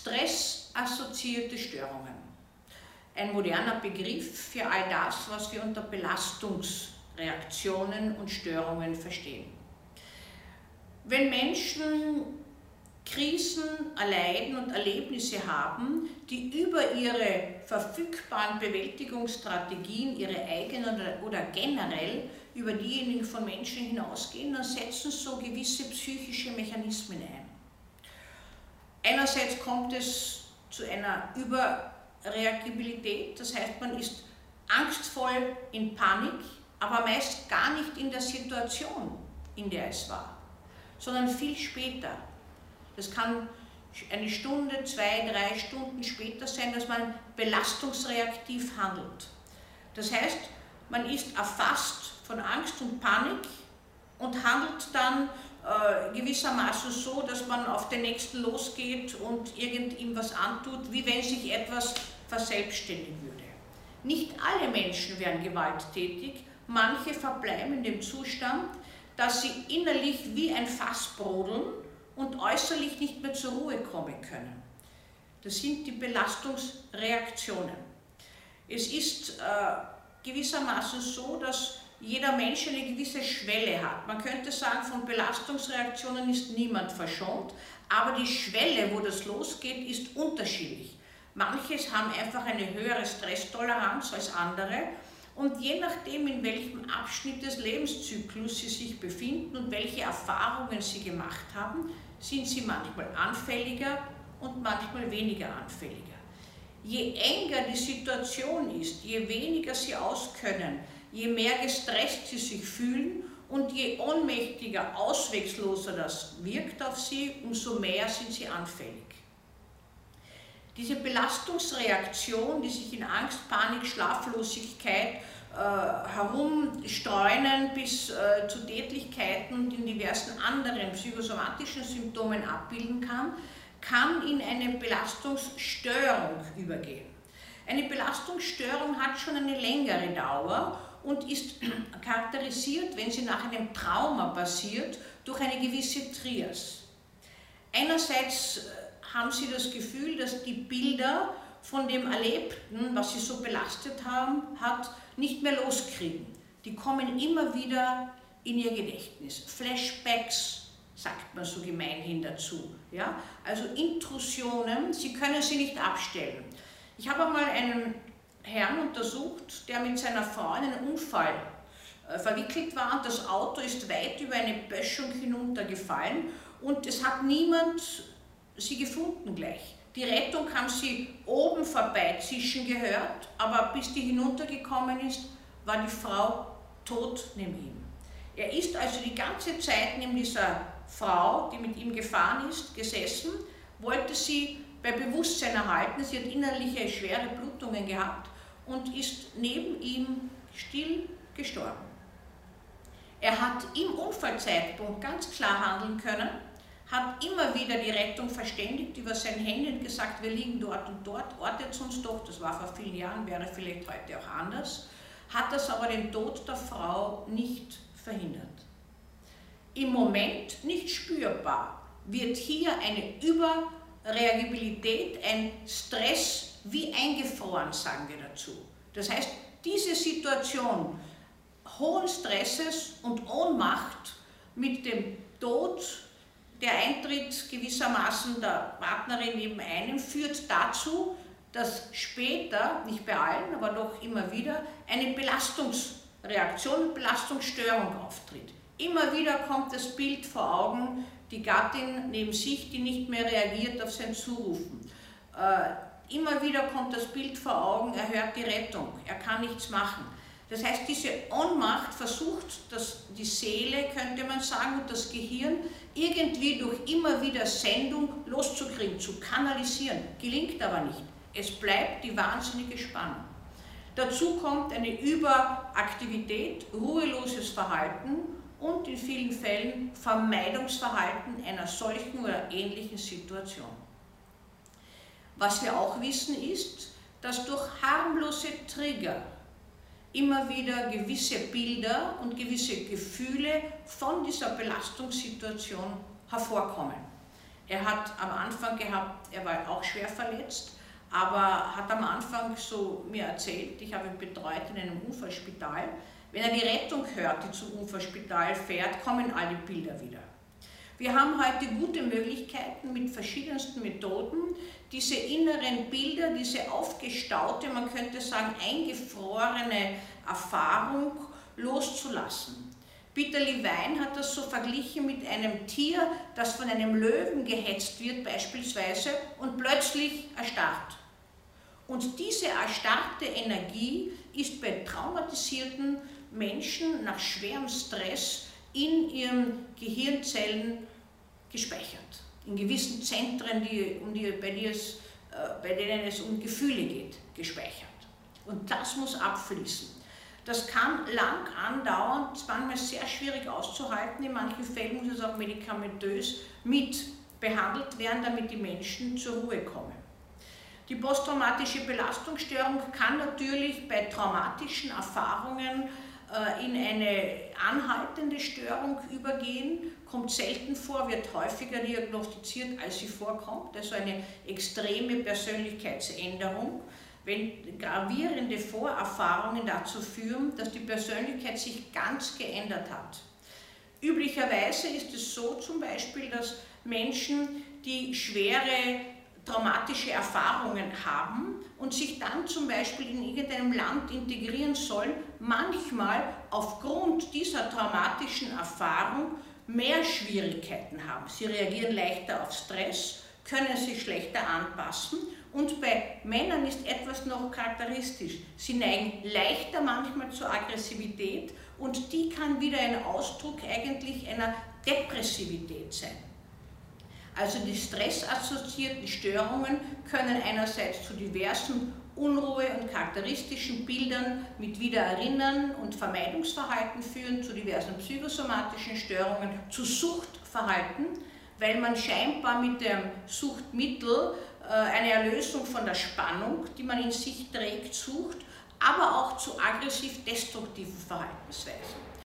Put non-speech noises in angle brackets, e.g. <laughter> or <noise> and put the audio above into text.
Stressassoziierte Störungen. Ein moderner Begriff für all das, was wir unter Belastungsreaktionen und Störungen verstehen. Wenn Menschen Krisen erleiden und Erlebnisse haben, die über ihre verfügbaren Bewältigungsstrategien, ihre eigenen oder generell über diejenigen von Menschen hinausgehen, dann setzen so gewisse psychische Mechanismen ein. Einerseits kommt es zu einer Überreagibilität, das heißt, man ist angstvoll in Panik, aber meist gar nicht in der Situation, in der es war, sondern viel später. Das kann eine Stunde, zwei, drei Stunden später sein, dass man belastungsreaktiv handelt. Das heißt, man ist erfasst von Angst und Panik und handelt dann äh, gewissermaßen so, dass man auf den Nächsten losgeht und irgend was antut, wie wenn sich etwas verselbstständigen würde. Nicht alle Menschen werden gewalttätig, manche verbleiben in dem Zustand, dass sie innerlich wie ein Fass brodeln und äußerlich nicht mehr zur Ruhe kommen können. Das sind die Belastungsreaktionen. Es ist äh, gewissermaßen so, dass jeder Mensch eine gewisse Schwelle hat. Man könnte sagen, von Belastungsreaktionen ist niemand verschont, aber die Schwelle, wo das losgeht, ist unterschiedlich. Manches haben einfach eine höhere Stresstoleranz als andere und je nachdem, in welchem Abschnitt des Lebenszyklus sie sich befinden und welche Erfahrungen sie gemacht haben, sind sie manchmal anfälliger und manchmal weniger anfälliger. Je enger die Situation ist, je weniger sie auskönnen, je mehr gestresst sie sich fühlen und je ohnmächtiger, auswegsloser das wirkt auf sie, umso mehr sind sie anfällig. Diese Belastungsreaktion, die sich in Angst, Panik, Schlaflosigkeit äh, herumstreunen bis äh, zu Tätlichkeiten und in diversen anderen psychosomatischen Symptomen abbilden kann, kann in eine Belastungsstörung übergehen. Eine Belastungsstörung hat schon eine längere Dauer und ist <clears throat> charakterisiert, wenn sie nach einem Trauma passiert, durch eine gewisse Trias. Einerseits äh, haben sie das Gefühl, dass die Bilder von dem Erlebten, was sie so belastet haben, hat, nicht mehr loskriegen. Die kommen immer wieder in ihr Gedächtnis. Flashbacks sagt man so gemeinhin dazu. Ja? Also Intrusionen, sie können sie nicht abstellen. Ich habe einmal einen Herrn untersucht, der mit seiner Frau in einen Unfall äh, verwickelt war das Auto ist weit über eine Böschung hinuntergefallen und es hat niemand sie gefunden gleich. Die Rettung haben sie oben vorbeizischen gehört, aber bis die hinuntergekommen ist, war die Frau tot neben ihm. Er ist also die ganze Zeit neben dieser Frau, die mit ihm gefahren ist, gesessen, wollte sie bei Bewusstsein erhalten. Sie hat innerliche schwere Blutungen gehabt und ist neben ihm still gestorben. Er hat im Unfallzeitpunkt ganz klar handeln können, hat immer wieder die Rettung verständigt über sein Handy und gesagt, wir liegen dort und dort, ortet uns doch, das war vor vielen Jahren, wäre vielleicht heute auch anders, hat das aber den Tod der Frau nicht verhindert. Im Moment nicht spürbar wird hier eine Überreagibilität, ein Stress wie eingefroren, sagen wir dazu. Das heißt, diese Situation hohen Stresses und Ohnmacht mit dem Tod, der Eintritt gewissermaßen der Partnerin neben einem, führt dazu, dass später, nicht bei allen, aber doch immer wieder, eine Belastungsreaktion, Belastungsstörung auftritt. Immer wieder kommt das Bild vor Augen, die Gattin neben sich, die nicht mehr reagiert auf sein Zurufen. Äh, Immer wieder kommt das Bild vor Augen, er hört die Rettung, er kann nichts machen. Das heißt, diese Ohnmacht versucht dass die Seele, könnte man sagen, und das Gehirn irgendwie durch immer wieder Sendung loszukriegen, zu kanalisieren. Gelingt aber nicht. Es bleibt die wahnsinnige Spannung. Dazu kommt eine Überaktivität, ruheloses Verhalten und in vielen Fällen Vermeidungsverhalten einer solchen oder ähnlichen Situation. Was wir auch wissen ist, dass durch harmlose Trigger immer wieder gewisse Bilder und gewisse Gefühle von dieser Belastungssituation hervorkommen. Er hat am Anfang gehabt, er war auch schwer verletzt, aber hat am Anfang so mir erzählt, ich habe ihn betreut in einem Unfallspital, wenn er die Rettung hört, die zum Unfallspital fährt, kommen alle Bilder wieder. Wir haben heute gute Möglichkeiten mit verschiedensten Methoden, diese inneren Bilder, diese aufgestaute, man könnte sagen eingefrorene Erfahrung loszulassen. Peter Levine hat das so verglichen mit einem Tier, das von einem Löwen gehetzt wird beispielsweise und plötzlich erstarrt. Und diese erstarrte Energie ist bei traumatisierten Menschen nach schwerem Stress in ihren Gehirnzellen gespeichert. In gewissen Zentren, die, um die, bei, die es, äh, bei denen es um Gefühle geht, gespeichert. Und das muss abfließen. Das kann lang andauern, manchmal sehr schwierig auszuhalten. In manchen Fällen muss es auch medikamentös mit behandelt werden, damit die Menschen zur Ruhe kommen. Die posttraumatische Belastungsstörung kann natürlich bei traumatischen Erfahrungen äh, in eine anhaltende Störung übergehen, kommt selten vor, wird häufiger diagnostiziert, als sie vorkommt, also eine extreme Persönlichkeitsänderung, wenn gravierende Vorerfahrungen dazu führen, dass die Persönlichkeit sich ganz geändert hat. Üblicherweise ist es so zum Beispiel, dass Menschen, die schwere traumatische Erfahrungen haben und sich dann zum Beispiel in irgendeinem Land integrieren sollen, manchmal aufgrund dieser traumatischen Erfahrung mehr Schwierigkeiten haben. Sie reagieren leichter auf Stress, können sich schlechter anpassen und bei Männern ist etwas noch charakteristisch. Sie neigen leichter manchmal zur Aggressivität und die kann wieder ein Ausdruck eigentlich einer Depressivität sein. Also die stressassoziierten Störungen können einerseits zu diversen Unruhe- und charakteristischen Bildern mit Wiedererinnern und Vermeidungsverhalten führen, zu diversen psychosomatischen Störungen, zu Suchtverhalten, weil man scheinbar mit dem Suchtmittel äh, eine Erlösung von der Spannung, die man in sich trägt, sucht, aber auch zu aggressiv-destruktiven Verhaltensweisen.